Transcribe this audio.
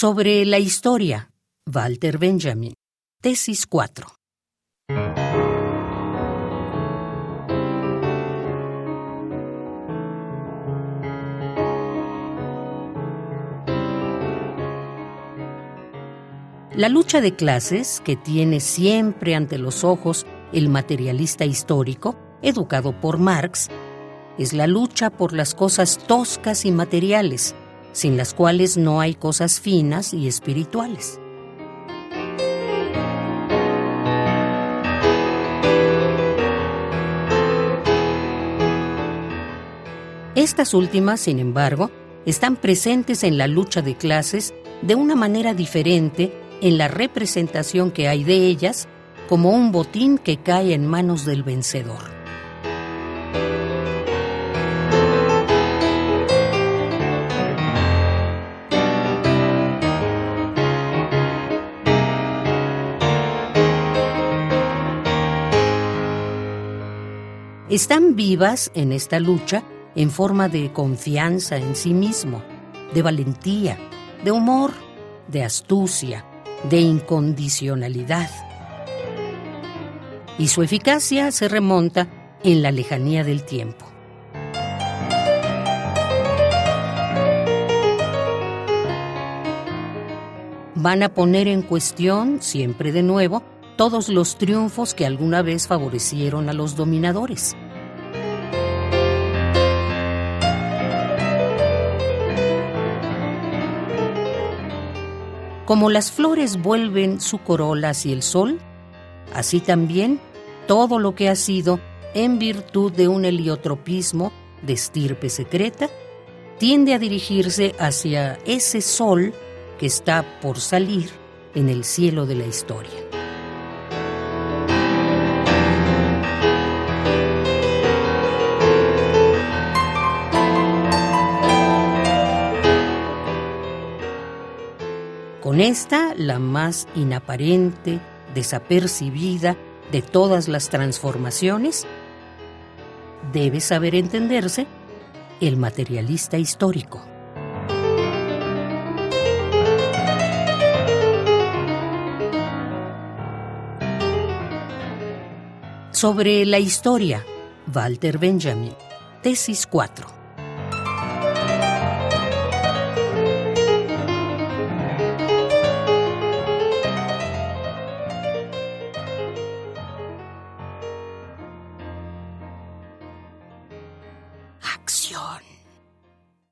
Sobre la historia, Walter Benjamin. Tesis 4. La lucha de clases que tiene siempre ante los ojos el materialista histórico, educado por Marx, es la lucha por las cosas toscas y materiales, sin las cuales no hay cosas finas y espirituales. Estas últimas, sin embargo, están presentes en la lucha de clases de una manera diferente en la representación que hay de ellas como un botín que cae en manos del vencedor. Están vivas en esta lucha en forma de confianza en sí mismo, de valentía, de humor, de astucia, de incondicionalidad. Y su eficacia se remonta en la lejanía del tiempo. Van a poner en cuestión, siempre de nuevo, todos los triunfos que alguna vez favorecieron a los dominadores. Como las flores vuelven su corola hacia el sol, así también todo lo que ha sido en virtud de un heliotropismo de estirpe secreta, tiende a dirigirse hacia ese sol que está por salir en el cielo de la historia. Con esta, la más inaparente, desapercibida de todas las transformaciones, debe saber entenderse el materialista histórico. Sobre la historia, Walter Benjamin, tesis 4. acción.